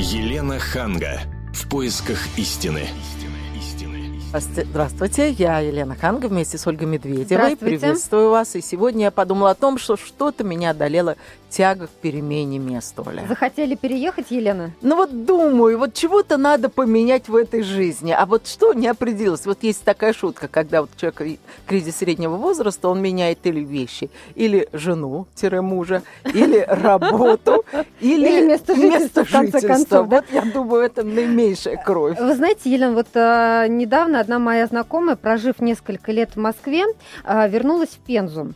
Елена Ханга. В поисках истины. Здравствуйте, я Елена Ханга вместе с Ольгой Медведевой. Приветствую вас. И сегодня я подумала о том, что что-то меня одолело тяга к перемене места, Оля. Захотели переехать, Елена? Ну вот думаю, вот чего-то надо поменять в этой жизни. А вот что не определилось? Вот есть такая шутка, когда вот человек кризис среднего возраста, он меняет или вещи, или жену-мужа, или работу, или место жительства, в конце концов. Вот я думаю, это наименьшая кровь. Вы знаете, Елена, вот а, недавно одна моя знакомая, прожив несколько лет в Москве, а, вернулась в Пензу.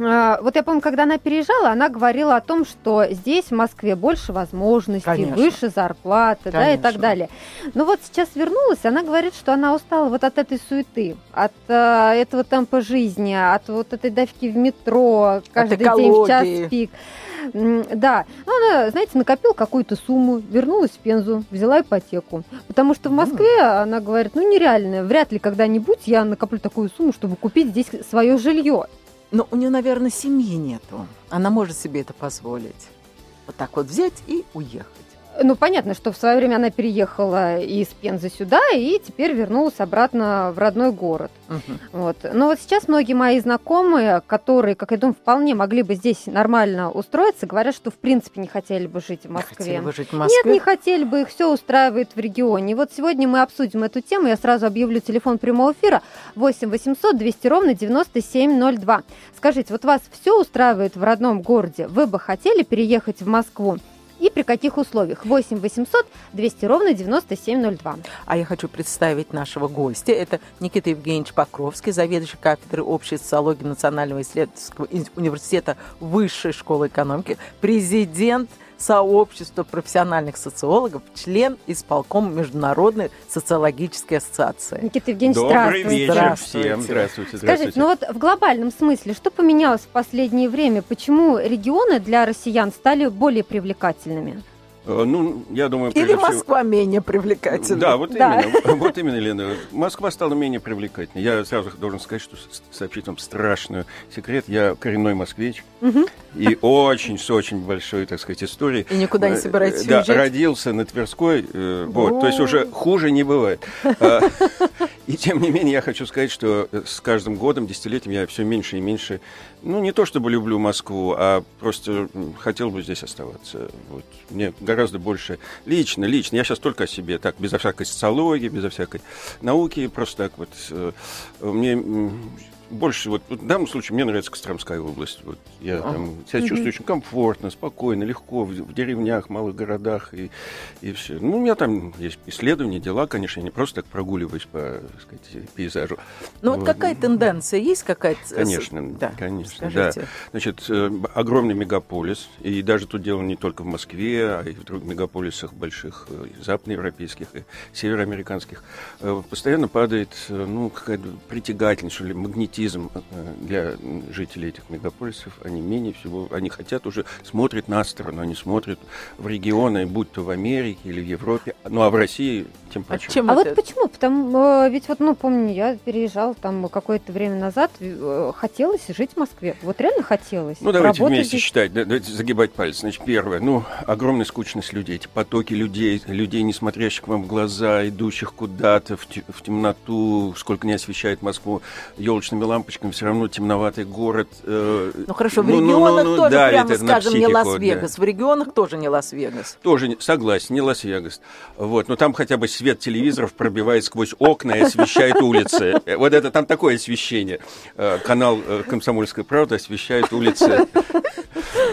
А, вот я помню, когда она переезжала, она говорила о том, что здесь, в Москве, больше возможностей, Конечно. выше зарплаты, да, и так далее. Но вот сейчас вернулась, она говорит, что она устала вот от этой суеты, от э, этого темпа жизни, от вот этой давки в метро, каждый день в час пик. Да, ну, она, знаете, накопила какую-то сумму, вернулась в Пензу, взяла ипотеку. Потому что в Москве, она говорит, ну нереально, вряд ли когда-нибудь я накоплю такую сумму, чтобы купить здесь свое жилье. Но у нее, наверное, семьи нету. Она может себе это позволить. Вот так вот взять и уехать. Ну, понятно, что в свое время она переехала из Пензы сюда и теперь вернулась обратно в родной город. Угу. Вот. Но вот сейчас многие мои знакомые, которые, как я думаю, вполне могли бы здесь нормально устроиться, говорят, что в принципе не хотели бы жить в Москве. Хотели бы жить в Москве? Нет, не хотели бы, их все устраивает в регионе. И вот сегодня мы обсудим эту тему. Я сразу объявлю телефон прямого эфира 8 800 200 ровно 9702. Скажите, вот вас все устраивает в родном городе? Вы бы хотели переехать в Москву? И при каких условиях. 8 800 200 ровно 9702. А я хочу представить нашего гостя. Это Никита Евгеньевич Покровский, заведующий кафедры общей социологии Национального исследовательского университета Высшей школы экономики, президент – сообщества профессиональных социологов, член исполкома Международной социологической ассоциации. Никита Евгеньевич, Добрый здравствуйте. вечер здравствуйте. всем. Здравствуйте, здравствуйте. Скажите, ну вот в глобальном смысле, что поменялось в последнее время? Почему регионы для россиян стали более привлекательными? Э, ну, я думаю, Или Москва всего... менее привлекательна. Да, вот да. именно. Вот именно, Лена. Москва стала менее привлекательной. Я сразу должен сказать, что сообщить вам страшный секрет. Я коренной москвич. Угу. И очень с очень большой, так сказать, историей. И никуда не э, собираетесь Да, уезжать? родился на Тверской. Э, вот, то есть уже хуже не бывает. И тем не менее, я хочу сказать, что с каждым годом, десятилетием я все меньше и меньше, ну, не то чтобы люблю Москву, а просто хотел бы здесь оставаться. Вот. Мне гораздо больше лично, лично. Я сейчас только о себе, так, безо всякой социологии, безо всякой науки, просто так вот. Э, мне больше, вот, в данном случае мне нравится Костромская область. Вот, я а. там себя чувствую очень комфортно, спокойно, легко, в, в деревнях, малых городах и, и все. Ну, у меня там есть исследования, дела, конечно, я не просто так прогуливаюсь по так сказать, пейзажу. Ну, вот, вот какая тенденция есть какая-то? Конечно, да, конечно, Скажите. да. Значит, э, огромный мегаполис, и даже тут дело не только в Москве, а и в других мегаполисах больших, э, западноевропейских и североамериканских, э, постоянно падает, ну, какая-то притягательность, что ли, магнетизм аскетизм э, для жителей этих мегаполисов, они менее всего, они хотят уже, смотрят на сторону, они смотрят в регионы, будь то в Америке или в Европе, ну а в России тем паче. А, чем а вот почему? Потому, э, ведь вот, ну, помню, я переезжал там какое-то время назад, э, хотелось жить в Москве, вот реально хотелось. Ну давайте вместе здесь. считать, давайте загибать пальцы. Значит, первое, ну, огромная скучность людей, эти потоки людей, людей, не смотрящих вам в глаза, идущих куда-то в, в темноту, сколько не освещает Москву елочными лампочками, все равно темноватый город. Э, ну хорошо, в ну, ну регионах ну, ну, тоже, да, прямо скажем, не Лас-Вегас. Да. В регионах тоже не Лас-Вегас. Тоже, согласен, не Лас-Вегас. Вот, но там хотя бы свет телевизоров пробивает сквозь окна и освещает улицы. Вот это там такое освещение. Э, канал э, «Комсомольская правда» освещает улицы.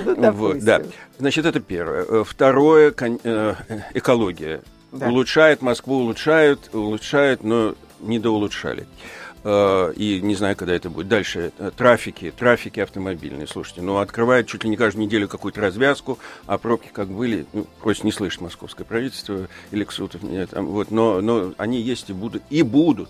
Ну, вот, да. Значит, это первое. Э, второе – экология. Улучшает Москву, улучшают, улучшают, но не доулучшали. Э, и не знаю, когда это будет. Дальше э, трафики, трафики автомобильные. Слушайте, ну открывает чуть ли не каждую неделю какую-то развязку, а пробки как были, ну, просто не слышит московское правительство или Ксутов, нет, вот, но, но они есть и будут, и будут.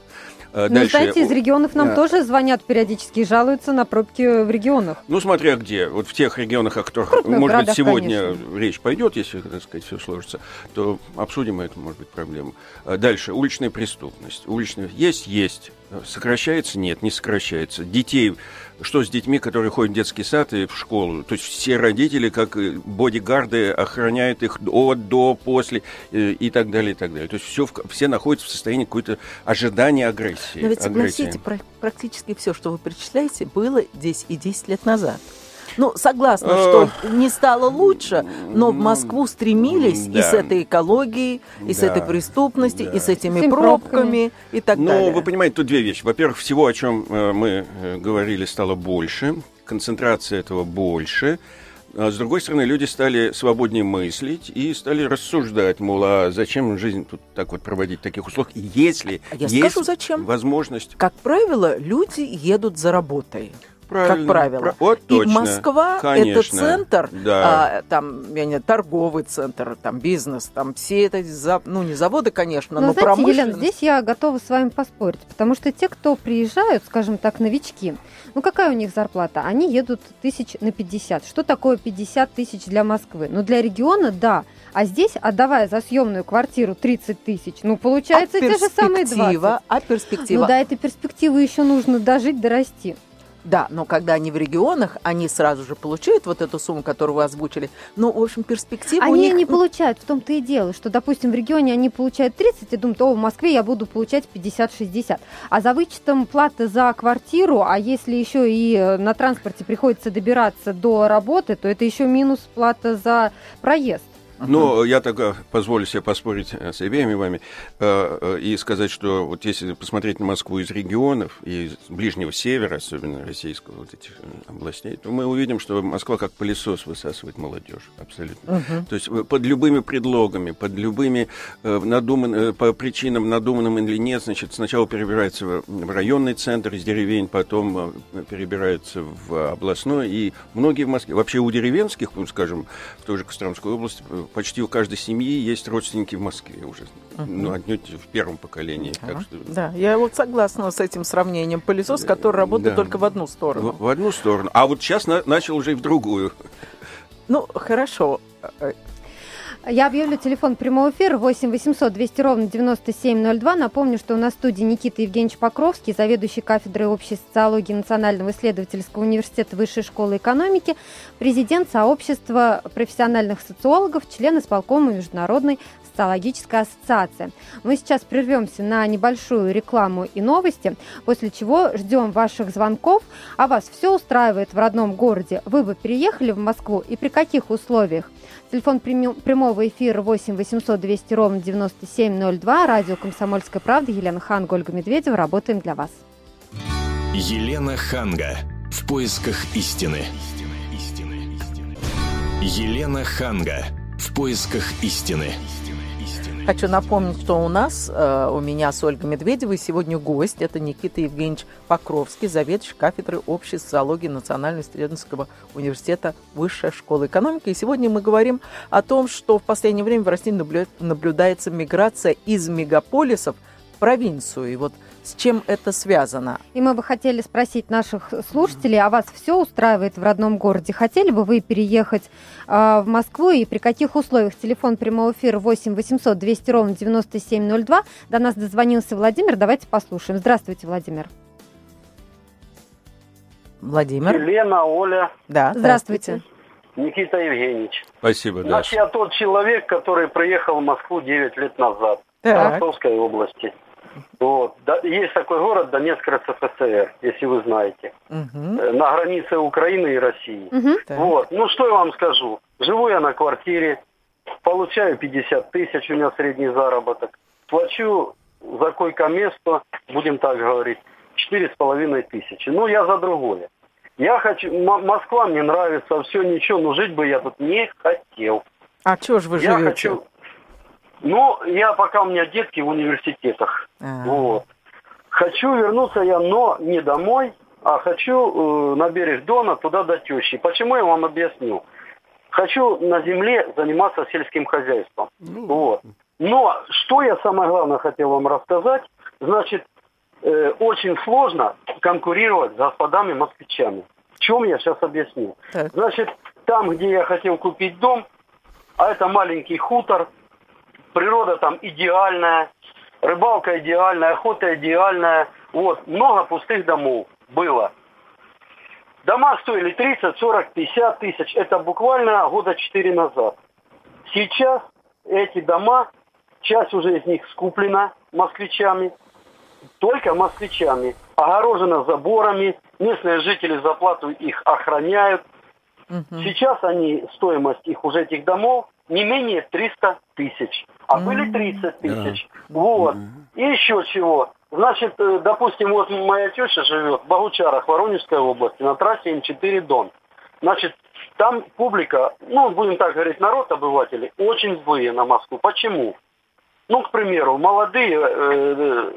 Э, ну, дальше... знаете, из регионов нам да. тоже звонят периодически и жалуются на пробки в регионах. Ну, смотря где. Вот в тех регионах, о которых, Крупных может городах, быть, сегодня конечно. речь пойдет, если, так сказать, все сложится, то обсудим эту, может быть, проблему. Дальше. Уличная преступность. Уличная... Есть, есть. Сокращается? Нет, не сокращается. Детей, что с детьми, которые ходят в детский сад и в школу? То есть все родители, как бодигарды, охраняют их от, до, после э, и так далее, и так далее. То есть все, все находятся в состоянии какой-то ожидания агрессии. Но ведь согласитесь, практически все, что вы перечисляете, было здесь и 10 лет назад. Ну, согласна, что не стало лучше, но в Москву стремились да. и с этой экологией, и да. с этой преступностью, да. и с этими пробками, пробками и так ну, далее. Ну, вы понимаете, тут две вещи. Во-первых, всего, о чем э, мы э, говорили, стало больше, концентрация этого больше. А с другой стороны, люди стали свободнее мыслить и стали рассуждать, мол, а зачем жизнь тут так вот проводить в таких условиях, если а я есть скажу, зачем. возможность. Как правило, люди едут за работой. Правильно. Как правило. Про... Вот точно. И Москва Конечно. это центр, да. а, там, я не торговый центр, там бизнес, там все это, ну не заводы, конечно, но, но знаете, промышленность. Елена, здесь я готова с вами поспорить, потому что те, кто приезжают, скажем так, новички, ну какая у них зарплата? Они едут тысяч на 50. Что такое 50 тысяч для Москвы? Ну для региона, да. А здесь, отдавая за съемную квартиру 30 тысяч, ну, получается а те же самые 20. А перспектива? Ну, да, этой перспективы еще нужно дожить, дорасти. Да, но когда они в регионах, они сразу же получают вот эту сумму, которую вы озвучили. Ну, в общем, перспектива они у них... не получают, в том-то и дело, что, допустим, в регионе они получают 30 и думают, о, в Москве я буду получать 50-60. А за вычетом платы за квартиру, а если еще и э, на транспорте приходится добираться до работы, то это еще минус плата за проезд. Но я тогда позволю себе поспорить э, с обеими вами э, э, и сказать, что вот если посмотреть на Москву из регионов, и из ближнего севера, особенно российского, вот этих областей, то мы увидим, что Москва как пылесос высасывает молодежь, абсолютно. Uh-huh. То есть под любыми предлогами, под любыми надуман, по причинам, надуманным или нет, значит, сначала перебирается в районный центр из деревень, потом перебирается в областной, и многие в Москве, вообще у деревенских, ну, скажем, в той же Костромской области, почти у каждой семьи есть родственники в Москве уже. Uh-huh. Ну, отнюдь в первом поколении. Uh-huh. Так что... Да, я вот согласна с этим сравнением. Пылесос, который работает да. только в одну сторону. В, в одну сторону. А вот сейчас на, начал уже и в другую. Ну, хорошо. Я объявлю телефон прямого эфира 8 800 200 ровно 9702. Напомню, что у нас в студии Никита Евгеньевич Покровский, заведующий кафедрой общей социологии Национального исследовательского университета Высшей школы экономики, президент сообщества профессиональных социологов, член исполкома Международной социологической ассоциации. Мы сейчас прервемся на небольшую рекламу и новости, после чего ждем ваших звонков. А вас все устраивает в родном городе? Вы бы переехали в Москву и при каких условиях? Телефон прямого эфира 8 800 200 ровно 9702. Радио «Комсомольская правда». Елена Хан, Ольга Медведева. Работаем для вас. Елена Ханга. В поисках истины. Елена Ханга. В поисках истины. Хочу напомнить, что у нас, э, у меня с Ольгой Медведевой сегодня гость. Это Никита Евгеньевич Покровский, заведующий кафедры общей социологии Национального исследовательского университета Высшая школа экономики. И сегодня мы говорим о том, что в последнее время в России наблюдается миграция из мегаполисов в провинцию. И вот с чем это связано. И мы бы хотели спросить наших слушателей, а вас все устраивает в родном городе? Хотели бы вы переехать э, в Москву и при каких условиях? Телефон прямого эфира 8 800 200 ровно 9702. До нас дозвонился Владимир. Давайте послушаем. Здравствуйте, Владимир. Владимир. Елена, Оля. Да, здравствуйте. Никита Евгеньевич. Спасибо, да. Значит, я тот человек, который приехал в Москву 9 лет назад. Так. В Ростовской области. Вот. Есть такой город Донецк РСФСР, если вы знаете. Угу. На границе Украины и России. Угу. Вот. Ну, что я вам скажу. Живу я на квартире, получаю 50 тысяч, у меня средний заработок. Плачу за койко-место, будем так говорить, четыре с половиной тысячи. Ну, я за другое. Я хочу... М- Москва мне нравится, все ничего, но жить бы я тут не хотел. А что же вы я живете? Хочу... Ну, я пока у меня детки в университетах. А-а-а. Вот. Хочу вернуться я, но не домой, а хочу э, на берег Дона, туда до тещи. Почему я вам объясню? Хочу на земле заниматься сельским хозяйством. Ну. Вот. Но что я самое главное хотел вам рассказать, значит, э, очень сложно конкурировать с господами-москвичами. В чем я сейчас объясню? Так. Значит, там, где я хотел купить дом, а это маленький хутор, природа там идеальная, рыбалка идеальная, охота идеальная, Вот, много пустых домов было. Дома стоили 30, 40, 50 тысяч. Это буквально года 4 назад. Сейчас эти дома, часть уже из них скуплена москвичами, только москвичами, огорожена заборами, местные жители за плату их охраняют. Угу. Сейчас они, стоимость их уже этих домов, не менее 300 тысяч. А были 30 тысяч. Да. Вот. И еще чего. Значит, э, допустим, вот моя теща живет в Богучарах, Воронежской области, на трассе М4 Дон. Значит, там публика, ну, будем так говорить, народ обывателей, очень злые на Москву. Почему? Ну, к примеру, молодые э, э,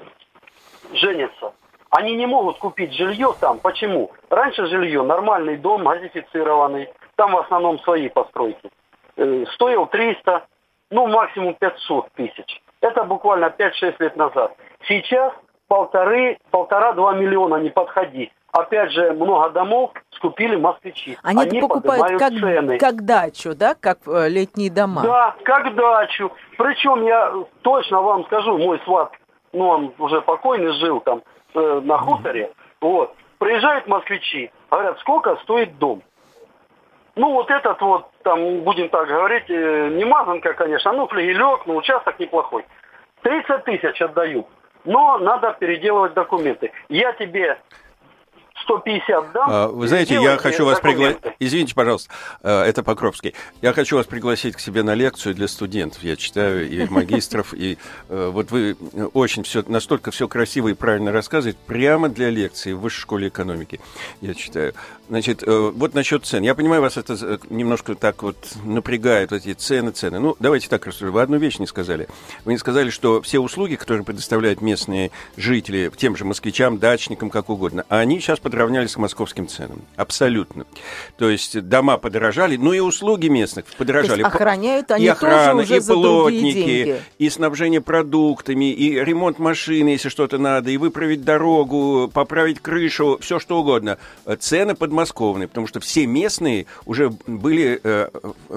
женятся. Они не могут купить жилье там. Почему? Раньше жилье, нормальный дом, газифицированный, там в основном свои постройки. Э, стоил 300, ну, максимум 500 тысяч. Это буквально 5-6 лет назад. Сейчас полторы, полтора-два миллиона не подходи. Опять же, много домов скупили москвичи. Они, Они покупают как, цены. как дачу, да, как э, летние дома? Да, как дачу. Причем я точно вам скажу, мой сват, ну, он уже покойный жил там э, на хуторе. Вот. Приезжают москвичи, говорят, сколько стоит дом? Ну, вот этот вот, там, будем так говорить, э, не мазанка, конечно, ну, флигелек, но участок неплохой. 30 тысяч отдают но надо переделывать документы. Я тебе 150 дам. А, вы знаете, я хочу вас пригласить... Извините, пожалуйста, а, это Покровский. Я хочу вас пригласить к себе на лекцию для студентов. Я читаю и магистров, и э, вот вы очень все, настолько все красиво и правильно рассказываете, прямо для лекции в Высшей школе экономики. Я читаю. Значит, э, вот насчет цен. Я понимаю, вас это э, немножко так вот напрягает, эти цены, цены. Ну, давайте так рассуждать. Вы одну вещь не сказали. Вы не сказали, что все услуги, которые предоставляют местные жители, тем же москвичам, дачникам, как угодно, они сейчас подравнялись к московским ценам. Абсолютно. То есть дома подорожали, ну и услуги местных подорожали. То есть охраняют они и охрана, тоже уже и за плотники, деньги. и снабжение продуктами, и ремонт машины, если что-то надо, и выправить дорогу, поправить крышу, все что угодно. Цены под подмосковные, потому что все местные уже были э,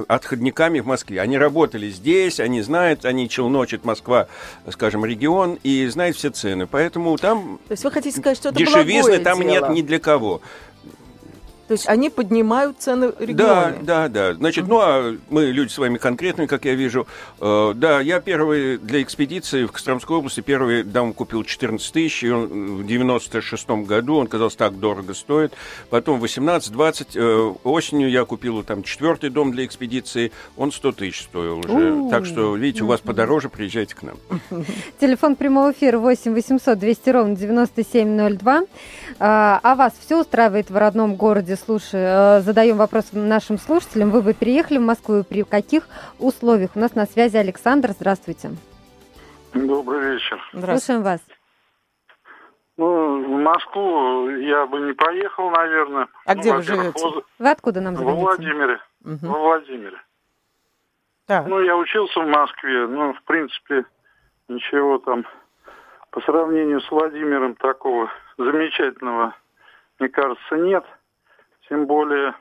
отходниками в Москве. Они работали здесь, они знают, они челночат Москва, скажем, регион, и знают все цены. Поэтому там... То есть вы хотите сказать, что это Дешевизны там дело? нет ни для кого. То есть они поднимают цены регионы. Да, да, да. Значит, ну а мы люди с вами конкретные, как я вижу. Э, да, я первый для экспедиции в Костромской области первый дом купил 14 тысяч, и он в 96-м году, он казался так дорого стоит. Потом 18-20, э, осенью я купил там четвертый дом для экспедиции, он 100 тысяч стоил уже. У-у-у. Так что, видите, у вас подороже, приезжайте к нам. Телефон прямого эфира 8 800 200 ровно 9702. А, а вас все устраивает в родном городе слушай, э, задаем вопрос нашим слушателям. Вы бы переехали в Москву и при каких условиях? У нас на связи Александр. Здравствуйте. Добрый вечер. Слушаем вас. Ну, в Москву я бы не поехал, наверное. А ну, где вы живете? Воз... Вы откуда нам звоните? Во Владимире. Угу. Во Владимире. Так. Ну, я учился в Москве. Ну, в принципе, ничего там по сравнению с Владимиром такого замечательного, мне кажется, нет. Тем более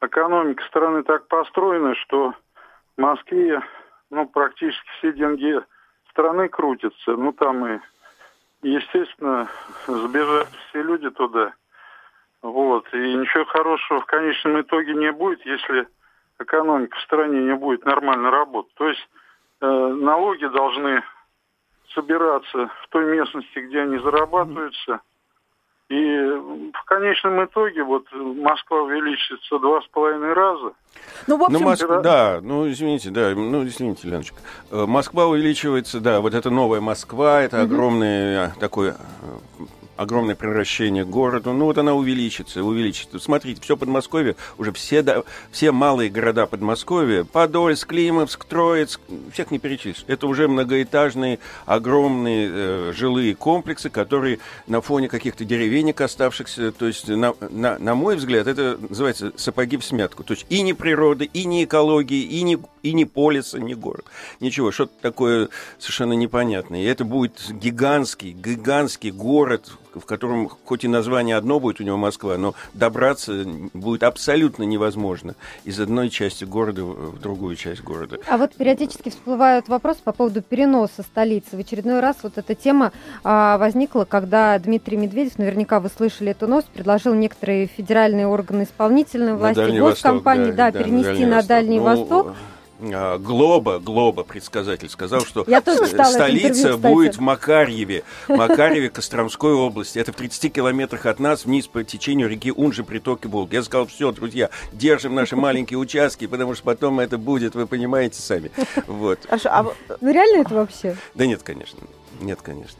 экономика страны так построена, что в Москве ну, практически все деньги страны крутятся. Ну, там и, естественно, сбежать все люди туда. Вот. И ничего хорошего в конечном итоге не будет, если экономика в стране не будет нормально работать. То есть э, налоги должны собираться в той местности, где они зарабатываются, и в конечном итоге вот Москва увеличится два с половиной раза. Ну, в общем... ну, Моск... да, ну, извините, да, ну, извините, Леночка. Э, Москва увеличивается, да, вот это новая Москва, это угу. огромный э, такой э, огромное превращение города. Ну, вот она увеличится, увеличится. Смотрите, все Подмосковье, уже все, да, все малые города Подмосковья, Подольск, Климовск, Троицк, всех не перечислишь. Это уже многоэтажные, огромные э, жилые комплексы, которые на фоне каких-то деревенек оставшихся, то есть, на, на, на мой взгляд, это называется сапоги в смятку. То есть и не природы, и не экологии, и не и ни полиса, ни город. Ничего, что-то такое совершенно непонятное. И это будет гигантский, гигантский город, в котором хоть и название одно будет у него Москва, но добраться будет абсолютно невозможно из одной части города в другую часть города. А вот периодически всплывают вопросы по поводу переноса столицы. В очередной раз вот эта тема а, возникла, когда Дмитрий Медведев, наверняка вы слышали эту новость, предложил некоторые федеральные органы исполнительной власти, госкомпании, да, да, да, перенести на Дальний Восток. На Дальний ну, Восток а, Глоба, Глоба, предсказатель, сказал, что тоже столица будет в Макарьеве, Макарьеве Костромской области. Это в 30 километрах от нас, вниз по течению реки Унжи, притоки Волги. Я сказал, все, друзья, держим наши маленькие участки, потому что потом это будет, вы понимаете сами. Вот. А, а, ну реально это вообще? Да нет, конечно. Нет, конечно.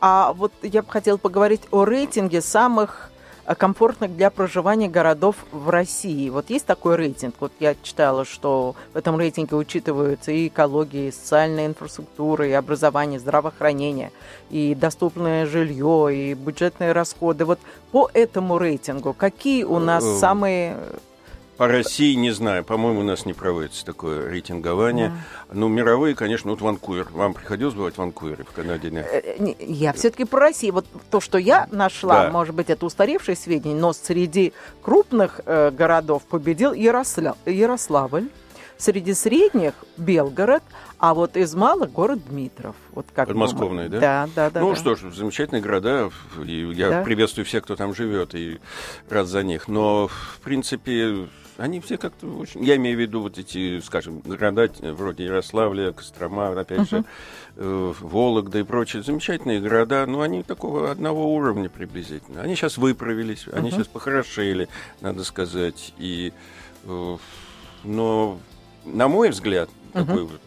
А вот я бы хотела поговорить о рейтинге самых комфортных для проживания городов в России. Вот есть такой рейтинг. Вот я читала, что в этом рейтинге учитываются и экология, и социальная инфраструктура, и образование, здравоохранение, и доступное жилье, и бюджетные расходы. Вот по этому рейтингу какие у нас э, самые по России не знаю. По-моему, у нас не проводится такое рейтингование. Да. Ну, мировые, конечно, вот Ванкувер. Вам приходилось бывать в Ванкувере, в Канаде? Нет? Э, э, я все-таки про Россию. Вот то, что я нашла, да. может быть, это устаревшие сведения, но среди крупных э, городов победил Яросля... Ярославль. Среди средних Белгород, а вот из малых город Дмитров. Вот как Подмосковный, да? Да, да, да. Ну да. что ж, замечательные города, и я да? приветствую всех, кто там живет, и рад за них. Но, в принципе, они все как-то очень... Я имею в виду вот эти, скажем, города вроде Ярославля, Кострома, опять uh-huh. же, э, Вологда и прочие замечательные города, но они такого одного уровня приблизительно. Они сейчас выправились, uh-huh. они сейчас похорошели, надо сказать. И, э, но, на мой взгляд, uh-huh. такой вот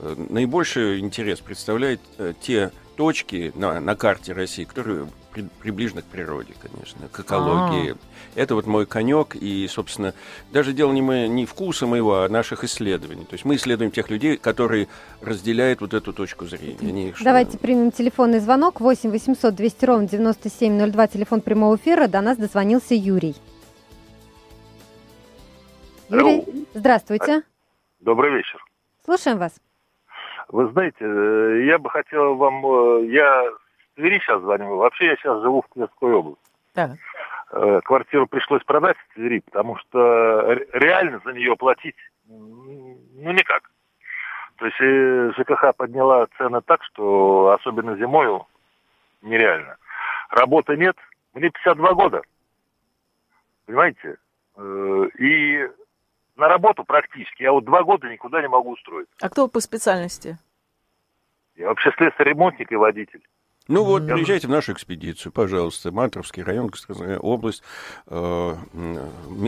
э, наибольший интерес представляет э, те точки на, на карте России, которые при, приближены к природе, конечно, к экологии. А-а-а. Это вот мой конек, и, собственно, даже дело не, мы, не вкуса моего, а наших исследований. То есть мы исследуем тех людей, которые разделяют вот эту точку зрения. Они, Давайте что... примем телефонный звонок 8 800 200 ровно 9702, телефон прямого эфира. До нас дозвонился Юрий. Юрий, здравствуйте. Добрый вечер. Слушаем вас. Вы знаете, э, я бы хотел вам... Э, я с Твери сейчас звоню. Вообще я сейчас живу в Тверской области. Да. Э, квартиру пришлось продать в Твери, потому что реально за нее платить, ну, никак. То есть ЖКХ подняла цены так, что особенно зимой нереально. Работы нет. Мне 52 года. Понимаете? И на работу практически. Я вот два года никуда не могу устроиться. А кто по специальности? Я вообще слесарь-ремонтник и водитель. Ну вот, Я... приезжайте в нашу экспедицию, пожалуйста. Мантровский район, область, э,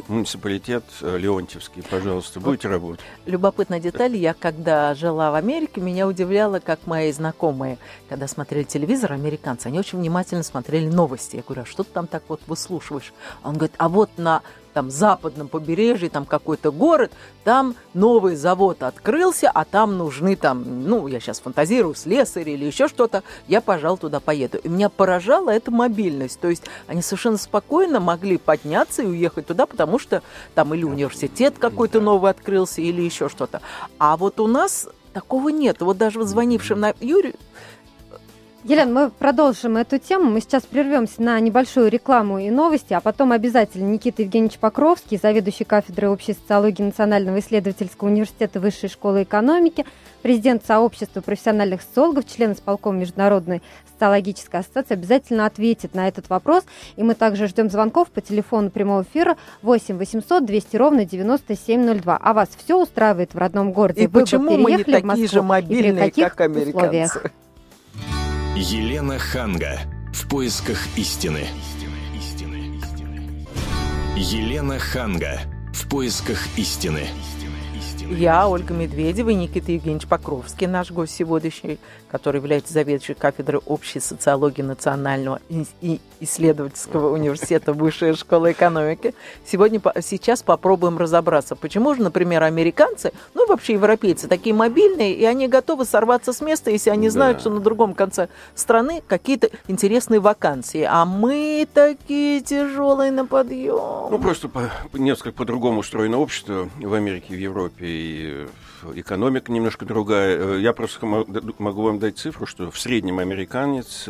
муниципалитет э, Леонтьевский, пожалуйста, будете вот. работать. Любопытная деталь. Я, когда жила в Америке, меня удивляло, как мои знакомые, когда смотрели телевизор, американцы, они очень внимательно смотрели новости. Я говорю, а что ты там так вот выслушиваешь? Он говорит, а вот на там западном побережье, там какой-то город, там новый завод открылся, а там нужны там, ну, я сейчас фантазирую, слесарь или еще что-то, я, пожалуй, туда поеду. И меня поражала эта мобильность, то есть они совершенно спокойно могли подняться и уехать туда, потому что там или университет какой-то новый открылся, или еще что-то. А вот у нас такого нет. Вот даже звонившим на Юрию, Елена, мы продолжим эту тему. Мы сейчас прервемся на небольшую рекламу и новости, а потом обязательно Никита Евгеньевич Покровский, заведующий кафедрой общей социологии Национального исследовательского университета Высшей школы экономики, президент сообщества профессиональных социологов, член исполкома Международной социологической ассоциации, обязательно ответит на этот вопрос. И мы также ждем звонков по телефону прямого эфира 8 800 200 ровно 9702. А вас все устраивает в родном городе? И Вы почему бы мы не такие же мобильные, как американцы? Условиях? Елена Ханга. В поисках истины. Елена Ханга. В поисках истины. Я, Ольга Медведева и Никита Евгеньевич Покровский, наш гость сегодняшний, который является заведующим кафедрой общей социологии Национального и исследовательского университета Высшей школы экономики. Сегодня, сейчас попробуем разобраться, почему же, например, американцы, ну и вообще европейцы, такие мобильные, и они готовы сорваться с места, если они знают, да. что на другом конце страны какие-то интересные вакансии. А мы такие тяжелые на подъем. Ну, просто по, несколько по-другому устроено общество в Америке, в Европе и экономика немножко другая. Я просто могу вам дать цифру, что в среднем американец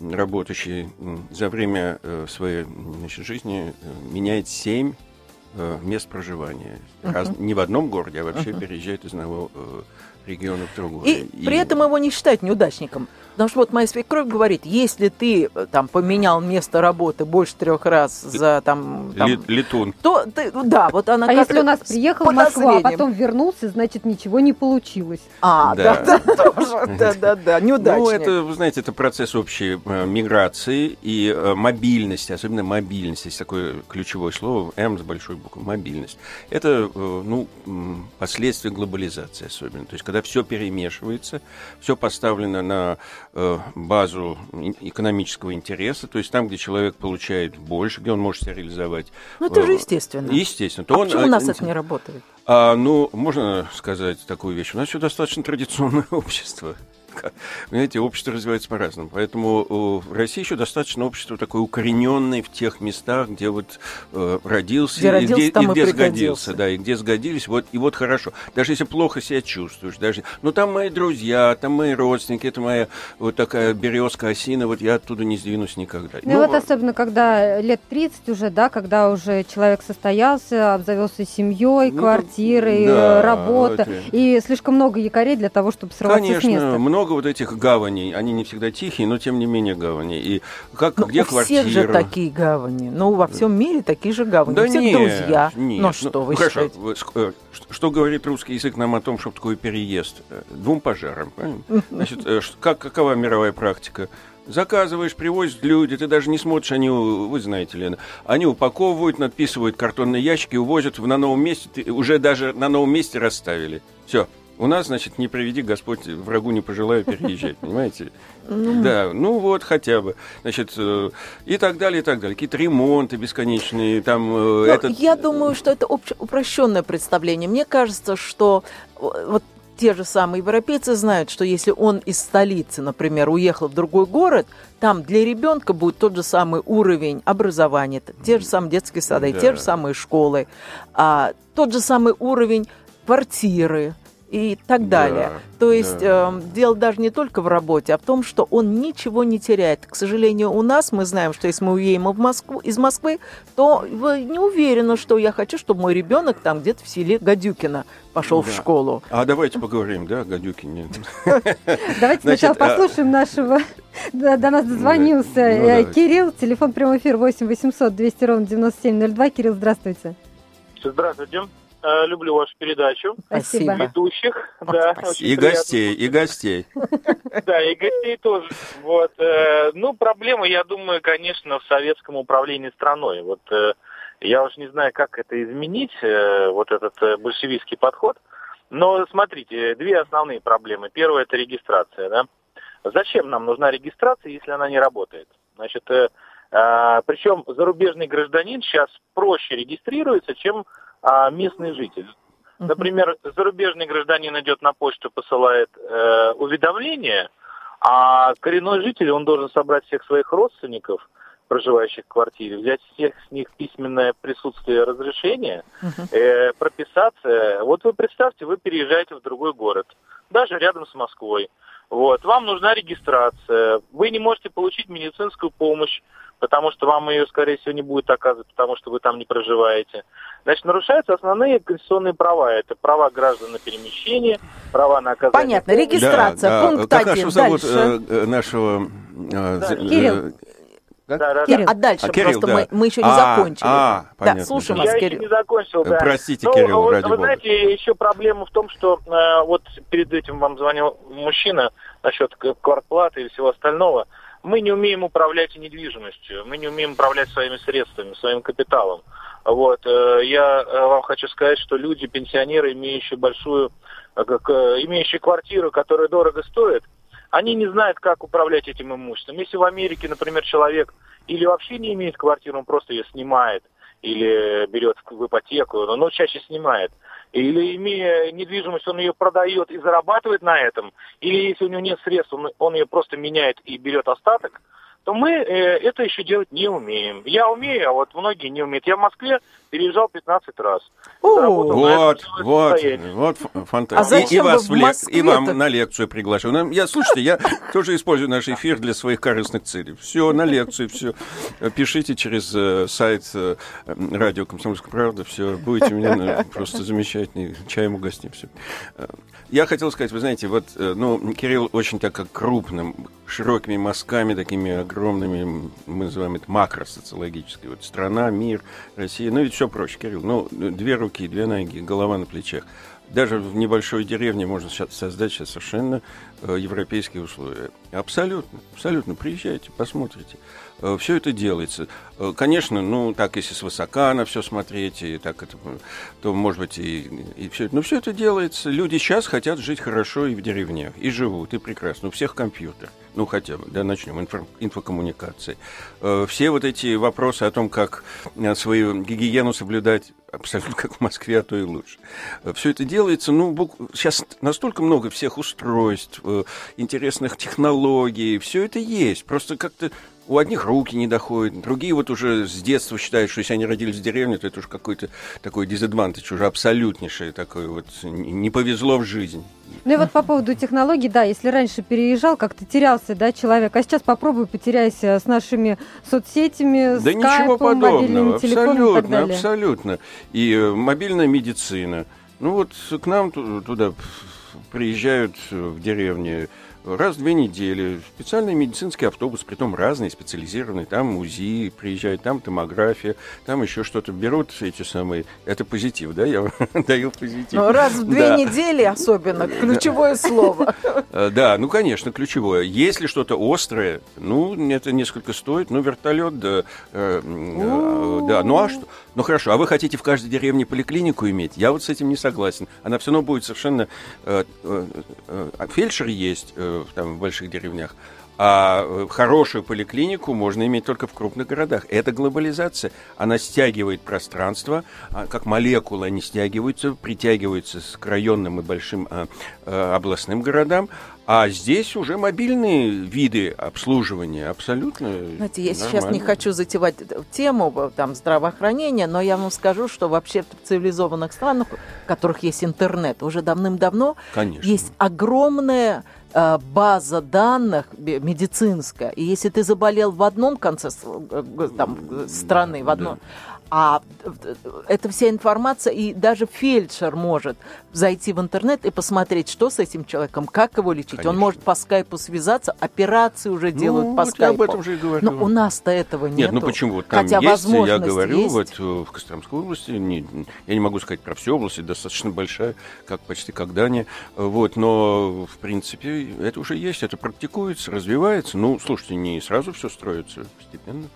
работающий за время своей значит, жизни меняет 7 мест проживания. Uh-huh. Раз, не в одном городе, а вообще uh-huh. переезжает из одного региона в другой. И, и при этом его не считать неудачником. Потому что вот моя свекровь говорит, если ты э, там поменял место работы больше трех раз за там, там летун, то ты, ну да, вот она. А если у нас приехал в Москву, а потом вернулся, значит ничего не получилось. А, да, да, да, тоже, да, да, да, неудачник. Ну это, вы знаете, это процесс общей э, миграции и э, мобильности, особенно мобильности, есть такое ключевое слово, М с большой буквы, мобильность. Это, ну, последствия глобализации особенно. То есть когда все перемешивается, все поставлено на Э, базу экономического интереса, то есть там, где человек получает больше, где он может себя реализовать. Ну, это же э, естественно. Естественно. То а он, почему у нас это не работает? А, ну, можно сказать такую вещь. У нас все достаточно традиционное общество. Понимаете, общество развивается по-разному. Поэтому в России еще достаточно общество такое укорененное в тех местах, где вот э, родился, где и родился, где, и где сгодился, да, и где сгодились, вот, и вот хорошо. Даже если плохо себя чувствуешь, даже, ну там мои друзья, там мои родственники, это моя вот такая березка осина, вот я оттуда не сдвинусь никогда. Ну, ну вот особенно, когда лет 30 уже, да, когда уже человек состоялся, обзавелся семьей, ну, квартирой, да, работой, это... и слишком много якорей для того, чтобы срываться Конечно, с места. много много вот этих гаваней. Они не всегда тихие, но тем не менее гавани. И как, но где у квартира? всех же такие гавани. Ну, во всем мире такие же гавани. Да у всех нет, друзья. Нет. Но что ну, вы хорошо. считаете? Э, что говорит русский язык нам о том, что такое переезд? Э, двум пожарам. Значит, э, как, какова мировая практика? Заказываешь, привозят люди, ты даже не смотришь, они, вы знаете, Лена, они упаковывают, надписывают картонные ящики, увозят в, на новом месте, ты, уже даже на новом месте расставили. Все, у нас, значит, не приведи Господь, врагу не пожелаю переезжать, понимаете? Ну. Да, ну вот хотя бы. Значит, э, и так далее, и так далее. Какие-то ремонты бесконечные, там... Э, ну, этот... Я думаю, что это упрощенное представление. Мне кажется, что вот те же самые европейцы знают, что если он из столицы, например, уехал в другой город, там для ребенка будет тот же самый уровень образования, те же самые детские сады, да. те же самые школы, а, тот же самый уровень квартиры, и так далее. Да, То есть да. э, дело даже не только в работе, а в том, что он ничего не теряет. К сожалению, у нас мы знаем, что если мы уедем в Москву, из Москвы, то не уверена, что я хочу, чтобы мой ребенок там где-то в селе Гадюкино пошел да. в школу. А давайте поговорим, да, Гадюкине. Давайте сначала а послушаем нашего... До нас дозвонился ну э, Кирилл, телефон прямой эфир 8 800 200 ровно 9702. Кирилл, здравствуйте. Здравствуйте. Э, люблю вашу передачу. Спасибо. Ведущих. Да, и гостей, и гостей. Да, и гостей тоже. Вот. Э, ну, проблема, я думаю, конечно, в советском управлении страной. Вот э, я уж не знаю, как это изменить, вот этот большевистский подход. Но смотрите, две основные проблемы. Первая – это регистрация. Да? Зачем нам нужна регистрация, если она не работает? Значит, причем зарубежный гражданин сейчас проще регистрируется, чем а местный житель. Например, зарубежный гражданин идет на почту, посылает э, уведомление, а коренной житель, он должен собрать всех своих родственников, проживающих в квартире, взять всех с них письменное присутствие разрешения, э, прописаться. Вот вы представьте, вы переезжаете в другой город, даже рядом с Москвой. Вот, вам нужна регистрация, вы не можете получить медицинскую помощь, потому что вам ее, скорее всего, не будет оказывать, потому что вы там не проживаете. Значит, нарушаются основные конституционные права. Это права граждан на перемещение, права на оказание... Понятно, регистрация, да, пункт да. как, один. Как зовут э, э, нашего... Э, да, Кирилл. Да, да, Кирилл, а дальше а, Кирилл, просто да. мы, мы еще не а, закончили. А, понятно, да, слушаем вас, Я Кирилл. еще не закончил, да. Простите, ну, Кирилл, вы, ради вы бога. знаете, еще проблема в том, что э, вот перед этим вам звонил мужчина насчет квартплаты и всего остального мы не умеем управлять недвижимостью, мы не умеем управлять своими средствами, своим капиталом. Вот. Э, я э, вам хочу сказать, что люди, пенсионеры, имеющие большую, э, имеющие квартиру, которая дорого стоит, они не знают, как управлять этим имуществом. Если в Америке, например, человек или вообще не имеет квартиру, он просто ее снимает, или берет в ипотеку, но чаще снимает, или имея недвижимость, он ее продает и зарабатывает на этом, или если у него нет средств, он, он ее просто меняет и берет остаток, то мы э, это еще делать не умеем. Я умею, а вот многие не умеют. Я в Москве переезжал 15 раз. Вот, вот, вот фантастика. А и, и вас в лек... и вам на лекцию приглашаю. Я, слушайте, я тоже использую наш эфир для своих корыстных целей. Все, на лекцию, все. Пишите через э, сайт э, радио «Комсомольская правда», все, будете у меня ну, просто замечательный, чаем угостим, все. Э, я хотел сказать, вы знаете, вот, ну, Кирилл очень так как крупным, широкими мазками, такими огромными, мы называем это макросоциологической. Вот страна, мир, Россия. Ну, ведь все проще, Кирилл. Ну, две руки, две ноги, голова на плечах. Даже в небольшой деревне можно сейчас создать сейчас совершенно э, европейские условия. Абсолютно, абсолютно. Приезжайте, посмотрите. Э, все это делается. Э, конечно, ну, так, если свысока на все смотреть, и так это, то, может быть, и, и все это. Но все это делается. Люди сейчас хотят жить хорошо и в деревнях, и живут, и прекрасно. У всех компьютер. Ну, хотя бы, да, начнем. Инфо, инфокоммуникации. Э, все вот эти вопросы о том, как свою гигиену соблюдать, абсолютно как в Москве, а то и лучше. Все это делается, ну, сейчас настолько много всех устройств, интересных технологий, все это есть. Просто как-то у одних руки не доходят, другие вот уже с детства считают, что если они родились в деревне, то это уже какой-то такой дизадвантаж, уже абсолютнейший такой вот, не повезло в жизнь. Ну и вот по поводу технологий, да, если раньше переезжал, как-то терялся, да, человек, а сейчас попробуй потеряйся с нашими соцсетями, да скайпом, ничего подобного, абсолютно, и абсолютно. И э, мобильная медицина. Ну вот к нам туда приезжают в деревне раз в две недели специальный медицинский автобус, притом разный, специализированный, там УЗИ приезжает, там томография, там еще что-то берут эти самые, это позитив, да, я даю позитив. Ну, раз в две да. недели особенно, ключевое слово. Э, да, ну, конечно, ключевое. Если что-то острое, ну, это несколько стоит, ну, вертолет, да, э, э, да, ну, а что? Ну, хорошо, а вы хотите в каждой деревне поликлинику иметь? Я вот с этим не согласен. Она все равно будет совершенно... Фельдшер есть, там, в больших деревнях. А э, хорошую поликлинику можно иметь только в крупных городах. Это глобализация. Она стягивает пространство, а, как молекулы они стягиваются, притягиваются к районным и большим а, а, областным городам. А здесь уже мобильные виды обслуживания абсолютно. Знаете, я сейчас не хочу затевать тему там, здравоохранения, но я вам скажу, что вообще в цивилизованных странах, в которых есть интернет, уже давным-давно есть огромная Э, база данных медицинская. И если ты заболел в одном конце э, там, страны, в одном, да. А эта вся информация, и даже фельдшер может зайти в интернет и посмотреть, что с этим человеком, как его лечить. Конечно. Он может по скайпу связаться, операции уже ну, делают по вот скайпу. Я об этом же и говорю. Но у нас-то этого нет. Нет, ну почему? Вот там Хотя есть, я говорю, есть. вот э, в Костромской области, не, я не могу сказать про всю область, достаточно большая, как почти как Дания, вот, но в принципе это уже есть, это практикуется, развивается. Ну, слушайте, не сразу все строится, постепенно.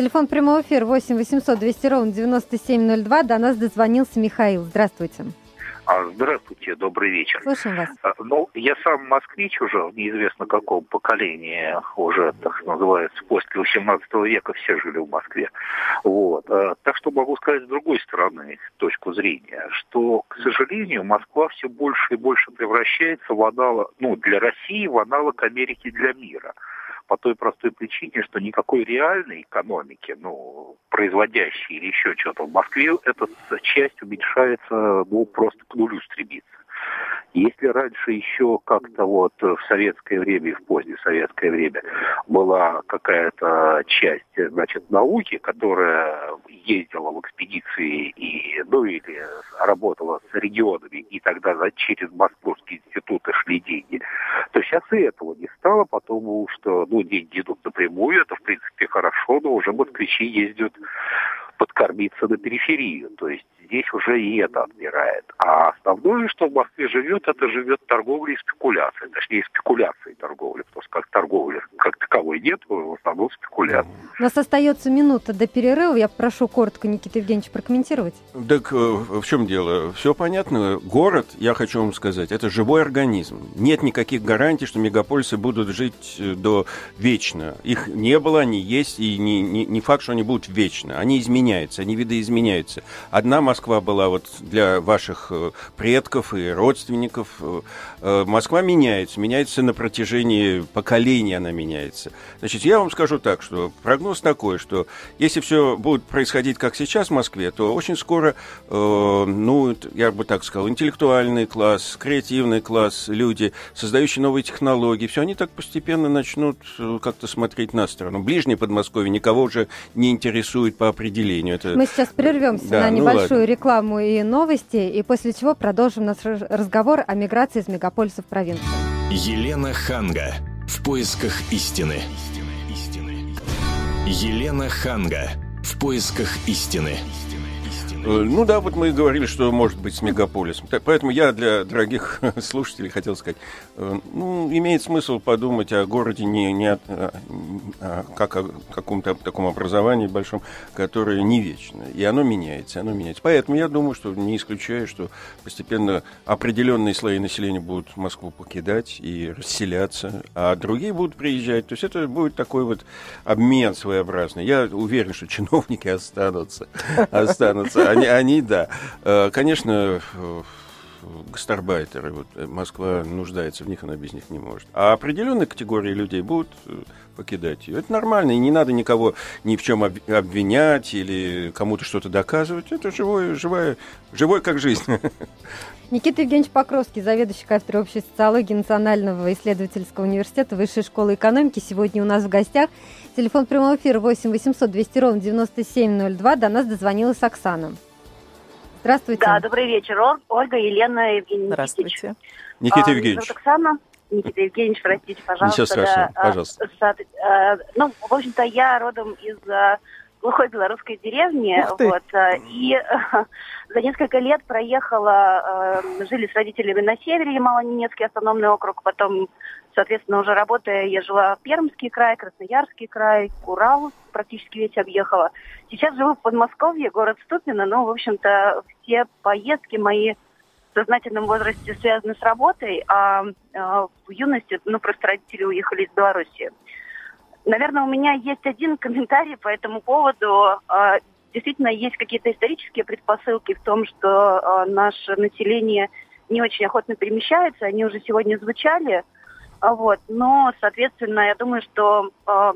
Телефон прямого эфира 8 800 200 ровно 9702. До нас дозвонился Михаил. Здравствуйте. А, здравствуйте, добрый вечер. Слушаем вас. А, ну, я сам москвич уже, неизвестно какого поколения, уже, так называется, после 18 века все жили в Москве. Вот. А, так что могу сказать с другой стороны точку зрения, что, к сожалению, Москва все больше и больше превращается в аналог, ну, для России в аналог Америки для мира по той простой причине, что никакой реальной экономики, ну, производящей или еще что-то в Москве, эта часть уменьшается, ну, просто к нулю стремится. Если раньше еще как-то вот в советское время и в позднее советское время была какая-то часть, значит, науки, которая ездила в экспедиции и, ну, или работала с регионами, и тогда через Московские институты шли деньги, то сейчас и этого не стало, потому что, ну, деньги идут напрямую, это, в принципе, хорошо, но уже москвичи ездят подкормиться на периферию. То есть здесь уже и это отмирает. А основное, что в Москве живет, это живет торговля и спекуляция. Точнее, спекуляция и торговля. Потому что как торговли как таковой нет, в основном спекуляция. У нас остается минута до перерыва. Я прошу коротко Никита Евгеньевич прокомментировать. Так э, в чем дело? Все понятно. Город, я хочу вам сказать, это живой организм. Нет никаких гарантий, что мегаполисы будут жить э, до вечно. Их не было, они есть, и не, не, не факт, что они будут вечно. Они изменяются меняются, они видоизменяются. Одна Москва была вот для ваших э, предков и родственников. Э, э, Москва меняется, меняется на протяжении поколений она меняется. Значит, я вам скажу так, что прогноз такой, что если все будет происходить как сейчас в Москве, то очень скоро, ну, я бы так сказал, интеллектуальный класс, креативный класс, люди, создающие новые технологии, все они так постепенно начнут как-то смотреть на сторону. Ближнее Подмосковье никого уже не интересует по определению. Это... Мы сейчас прервемся да, на ну небольшую ну рекламу и новости, и после чего продолжим наш разговор о миграции из мегаполисов в провинцию. Елена Ханга. В поисках истины. Елена Ханга. В поисках истины. Э, ну да, вот мы говорили, что может быть с мегаполисом. Поэтому я для дорогих слушателей хотел сказать, э, ну, имеет смысл подумать о городе не, не от, а, как о каком-то таком образовании большом, которое не вечно. И оно меняется, оно меняется. Поэтому я думаю, что не исключаю, что постепенно определенные слои населения будут Москву покидать и расселяться, а другие будут приезжать. То есть это будет такой вот обмен своеобразный. Я уверен, что чиновники останутся. останутся они, они, да. Э, конечно, гастарбайтеры, вот э, Москва нуждается в них, она без них не может. А определенные категории людей будут э, покидать ее. Это нормально, и не надо никого ни в чем обвинять или кому-то что-то доказывать. Это живое, живое, живой как жизнь. Никита Евгеньевич Покровский, заведующий кафедрой общей социологии Национального исследовательского университета Высшей школы экономики, сегодня у нас в гостях. Телефон прямого эфира 8 800 200 ровно 9702. До нас дозвонилась Оксана. Здравствуйте. Да, добрый вечер. Ольга, Елена, Евгений Здравствуйте. Никита а, Евгеньевич. Зовут Оксана. Никита Евгеньевич, простите, пожалуйста. Ничего страшного, да, пожалуйста. А, а, ну, в общем-то, я родом из а, глухой белорусской деревни. Вот, а, и а, за несколько лет проехала, а, жили с родителями на севере, Ямало-Ненецкий автономный округ, потом Соответственно, уже работая, я жила в Пермский край, Красноярский край, Урал практически весь объехала. Сейчас живу в Подмосковье, город Ступино, но, в общем-то, все поездки мои в сознательном возрасте связаны с работой, а, а в юности, ну, просто родители уехали из Беларуси. Наверное, у меня есть один комментарий по этому поводу. А, действительно, есть какие-то исторические предпосылки в том, что а, наше население не очень охотно перемещается. Они уже сегодня звучали – вот. Но, соответственно, я думаю, что э,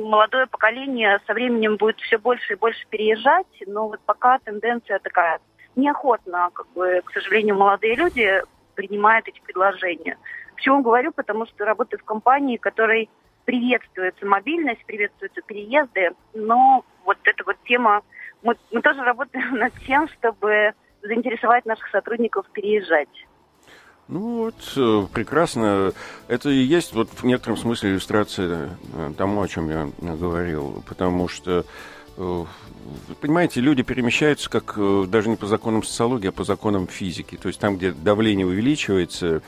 молодое поколение со временем будет все больше и больше переезжать, но вот пока тенденция такая. Неохотно, как бы, к сожалению, молодые люди принимают эти предложения. Почему говорю? Потому что работаю в компании, которой приветствуется мобильность, приветствуются переезды, но вот эта вот тема, мы, мы тоже работаем над тем, чтобы заинтересовать наших сотрудников переезжать. Ну вот, э, прекрасно. Это и есть вот в некотором смысле иллюстрация э, тому, о чем я говорил. Потому что понимаете, люди перемещаются как даже не по законам социологии, а по законам физики. То есть там, где давление увеличивается,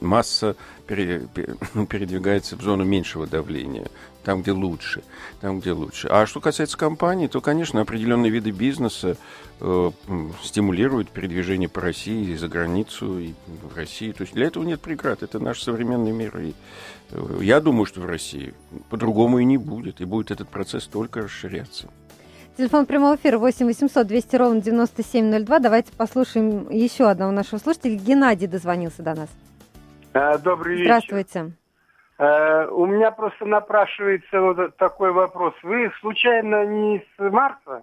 масса ну, передвигается в зону меньшего давления там, где лучше, там, где лучше. А что касается компаний, то, конечно, определенные виды бизнеса э, стимулируют передвижение по России и за границу, и в России. То есть для этого нет преград. Это наш современный мир. И э, я думаю, что в России по-другому и не будет. И будет этот процесс только расширяться. Телефон прямого эфира 8 800 200 ровно 9702. Давайте послушаем еще одного нашего слушателя. Геннадий дозвонился до нас. А, добрый вечер. Здравствуйте. Э, у меня просто напрашивается вот такой вопрос. Вы случайно не с Марса?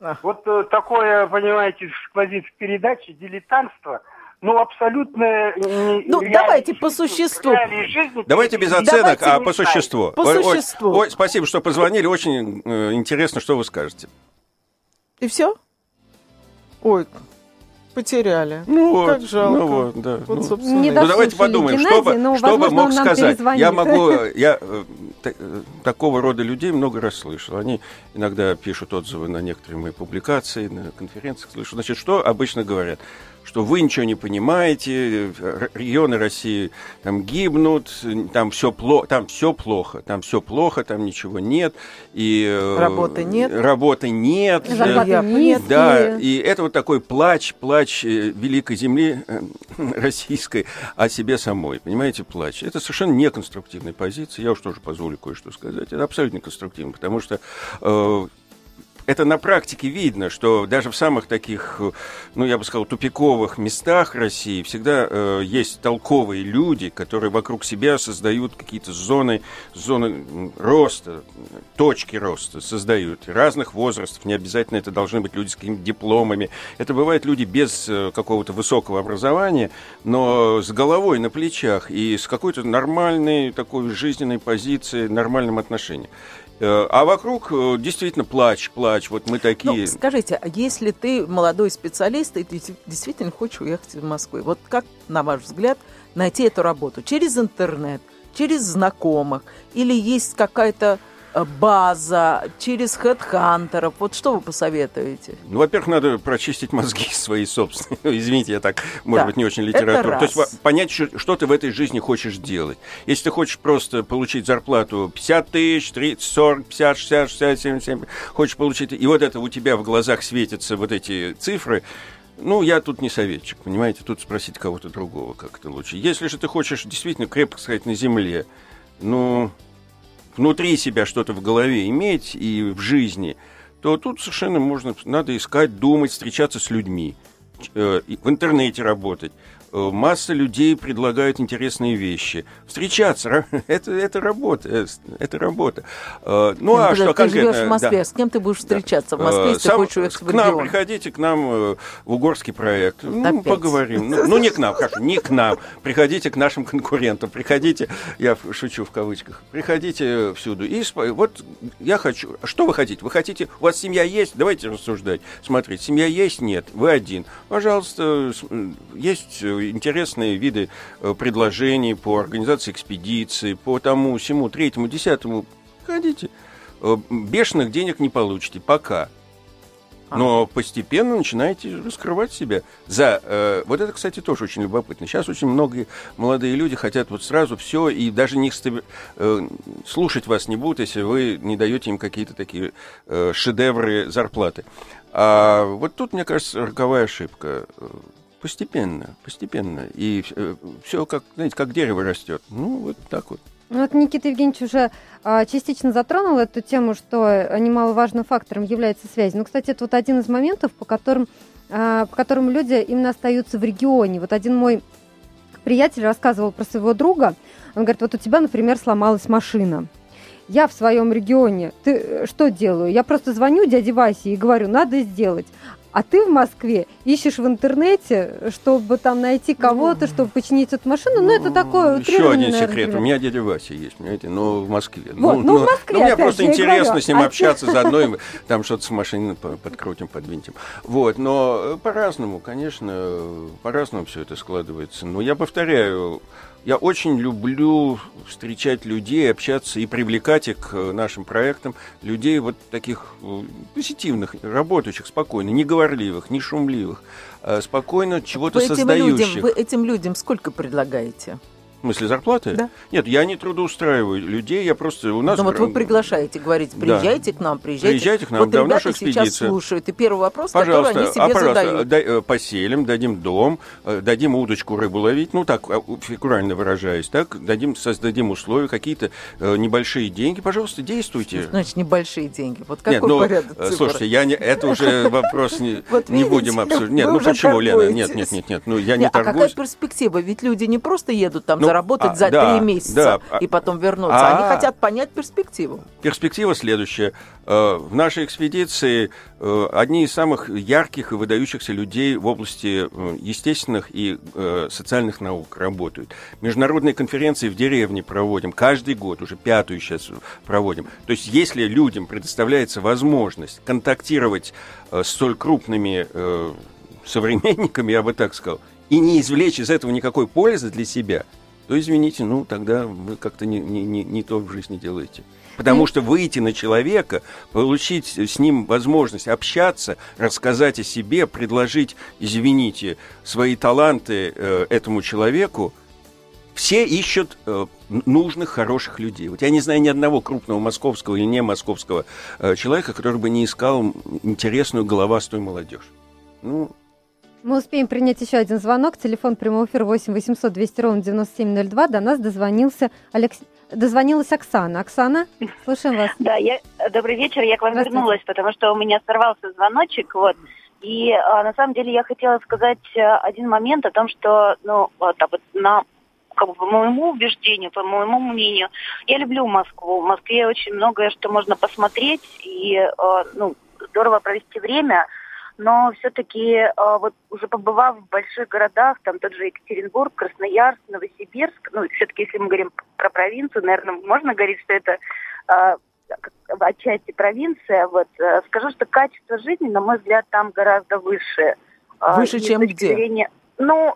А. Вот э, такое, понимаете, сквозит в передаче дилетантство. Ну, абсолютно... Ну, давайте по существу. Жизни, давайте без оценок, давайте а по существу. По ой, существу. Ой, ой, спасибо, что позвонили. Очень э, интересно, что вы скажете. И все? Ой, Потеряли. Ну вот, как жалко. Ну вот, да. Вот, ну, собственно, не ну давайте подумаем, Геннадий, что бы, но, что бы мог сказать. Я могу, я э, э, такого рода людей много раз слышал. Они иногда пишут отзывы на некоторые мои публикации, на конференциях слышу. Значит, что обычно говорят? Что вы ничего не понимаете, регионы России там гибнут, там все плохо, там все плохо, там все плохо, там ничего нет и э, работы нет, работы нет, зарплаты нет, да, и это вот такой плач, плач э, великой земли э, российской о себе самой, понимаете, плач. Это совершенно неконструктивная позиция. Я уж тоже позволю кое-что сказать. Это абсолютно конструктивно, потому что это на практике видно, что даже в самых таких, ну, я бы сказал, тупиковых местах России всегда э, есть толковые люди, которые вокруг себя создают какие-то зоны, зоны роста, точки роста создают разных возрастов. Не обязательно это должны быть люди с какими-то дипломами. Это бывают люди без э, какого-то высокого образования, но с головой на плечах и с какой-то нормальной такой жизненной позицией, нормальным отношением. Э, а вокруг э, действительно плач, плач. Вот мы такие. Ну, скажите, а если ты молодой специалист, и ты действительно хочешь уехать в Москву, вот как, на ваш взгляд, найти эту работу? Через интернет, через знакомых? Или есть какая-то база, через хедхантеров. Вот что вы посоветуете? Ну, во-первых, надо прочистить мозги свои собственные. Извините, я так, может да. быть, не очень литература. То есть понять, что, ты в этой жизни хочешь делать. Если ты хочешь просто получить зарплату 50 тысяч, 30, 40, 50, 60, 60, 70, 70, хочешь получить... И вот это у тебя в глазах светятся вот эти цифры, ну, я тут не советчик, понимаете, тут спросить кого-то другого, как это лучше. Если же ты хочешь действительно крепко сказать на земле, ну, внутри себя что-то в голове иметь и в жизни, то тут совершенно можно, надо искать, думать, встречаться с людьми, э, в интернете работать. Э, масса людей предлагают интересные вещи. Встречаться, это, это работа, э, это работа. Э, ну, а что ты конкретно? живешь в Москве, да. с кем ты будешь встречаться в Москве, если Сам, ты хочешь К нам, приходите к нам в угорский проект, ну, Опять. поговорим. Ну, ну, не к нам, как, не к нам. Приходите к нашим конкурентам, приходите, я шучу в кавычках, приходите всюду. И вот я хочу, что вы хотите? Вы хотите, у вас семья есть? Давайте рассуждать. Смотрите, семья есть? Нет, вы один. Пожалуйста, есть интересные виды э, предложений по организации экспедиции, по тому, всему, третьему, десятому. Ходите. Э, бешеных денег не получите пока. Но постепенно начинаете раскрывать себя. За, э, вот это, кстати, тоже очень любопытно. Сейчас очень многие молодые люди хотят вот сразу все, и даже не э, слушать вас не будут, если вы не даете им какие-то такие э, шедевры зарплаты. А вот тут, мне кажется, роковая ошибка. Постепенно, постепенно. И э, все, как, знаете, как дерево растет. Ну, вот так вот. Ну, вот Никита Евгеньевич уже а, частично затронул эту тему, что немаловажным фактором является связь. Но, кстати, это вот один из моментов, по которым, а, по которым люди именно остаются в регионе. Вот один мой приятель рассказывал про своего друга. Он говорит, вот у тебя, например, сломалась машина. Я в своем регионе, ты э, что делаю? Я просто звоню дяде Васе и говорю, надо сделать. А ты в Москве ищешь в интернете, чтобы там найти кого-то, чтобы починить эту машину. Ну, это такое Еще один секрет. У меня дядя Вася есть, понимаете, но в Москве. Вот, ну, ну, в Москве, ну, мне просто интересно с ним а общаться заодно, там что-то с машиной подкрутим, подвинтим. Вот, но э, по-разному, конечно, по-разному все это складывается. Но я повторяю, я очень люблю встречать людей, общаться и привлекать их к нашим проектам, людей вот таких э, позитивных, работающих спокойно, не говорливых, не шумливых, а спокойно чего-то создающих. Людям, вы этим людям сколько предлагаете? В смысле зарплаты? Да. Нет, я не трудоустраиваю людей, я просто у нас. Но вот вы приглашаете, говорите, приезжайте да. к нам, приезжайте. Приезжайте к нам, вот да, в нашу экспедицию. сейчас слушают. И первый вопрос, пожалуйста, который они себе а, пожалуйста, задают. Дай, э, поселим, дадим дом, э, дадим удочку рыбу ловить, ну так, а, фигурально выражаясь, так, дадим, создадим условия, какие-то э, небольшие деньги, пожалуйста, действуйте. Что значит небольшие деньги? Вот какой Нет, ну, порядок цифр? Слушайте, я не, это уже вопрос не, не будем обсуждать. Нет, ну почему, Лена? Нет, нет, нет, нет, ну я не торгуюсь. А какая перспектива? Ведь люди не просто едут там ну, заработать а, за три месяца да. и потом вернуться. А, Они хотят понять перспективу. Перспектива следующая. Э, в нашей экспедиции э, одни из самых ярких и выдающихся людей в области э, естественных и социальных наук работают. Международные конференции в деревне проводим каждый год, уже пятую сейчас проводим. То есть если людям предоставляется возможность контактировать с столь крупными современниками, я бы так сказал, и не извлечь из этого никакой пользы для себя – то извините, ну тогда вы как-то не, не, не, не то в жизни делаете. Потому что выйти на человека, получить с ним возможность общаться, рассказать о себе, предложить, извините, свои таланты э, этому человеку, все ищут э, нужных, хороших людей. Вот я не знаю ни одного крупного московского или не московского э, человека, который бы не искал интересную головастую молодежь. Ну, мы успеем принять еще один звонок. Телефон прямого эфира 8 800 200 ровно 9702. До нас дозвонился Алекс... дозвонилась Оксана. Оксана, слушаем вас. Да, я, добрый вечер, я к вам вернулась, потому что у меня сорвался звоночек, вот. И а, на самом деле я хотела сказать э, один момент о том, что, ну, вот, а вот на как бы, по моему убеждению, по моему мнению, я люблю Москву. В Москве очень многое, что можно посмотреть и, э, ну, здорово провести время но все-таки э, вот уже побывав в больших городах, там тот же Екатеринбург, Красноярск, Новосибирск, ну, все-таки если мы говорим про провинцию, наверное, можно говорить, что это э, отчасти провинция, вот, э, скажу, что качество жизни, на мой взгляд, там гораздо выше. Выше, чем где? Зрения, ну,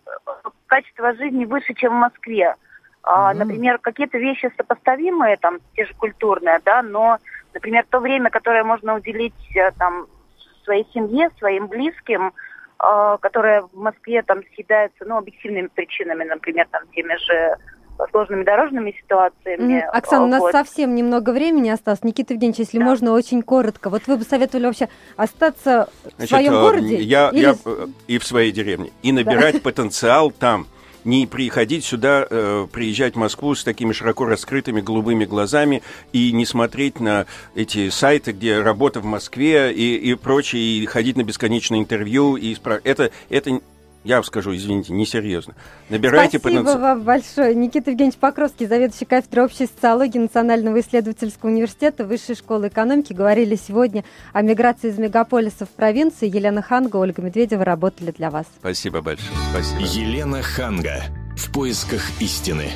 качество жизни выше, чем в Москве. Mm-hmm. Например, какие-то вещи сопоставимые, там, те же культурные, да, но, например, то время, которое можно уделить там своей семье, своим близким, э, которые в Москве там съедаются, ну, объективными причинами, например, там, теми же сложными дорожными ситуациями. Mm, Оксана, у нас вот. совсем немного времени осталось. Никита Евгеньевич, если да. можно, очень коротко. Вот вы бы советовали вообще остаться Значит, в своем городе? Я, или... я и в своей деревне. И набирать да. потенциал там не приходить сюда, э, приезжать в Москву с такими широко раскрытыми голубыми глазами и не смотреть на эти сайты, где работа в Москве и, и прочее, и ходить на бесконечное интервью. И это, это я скажу, извините, несерьезно. Набирайте Спасибо потенциал. вам большое. Никита Евгеньевич Покровский, заведующий кафедрой общей социологии Национального исследовательского университета Высшей школы экономики. Говорили сегодня о миграции из мегаполисов в провинции. Елена Ханга, Ольга Медведева работали для вас. Спасибо большое. Спасибо. Елена Ханга. В поисках истины.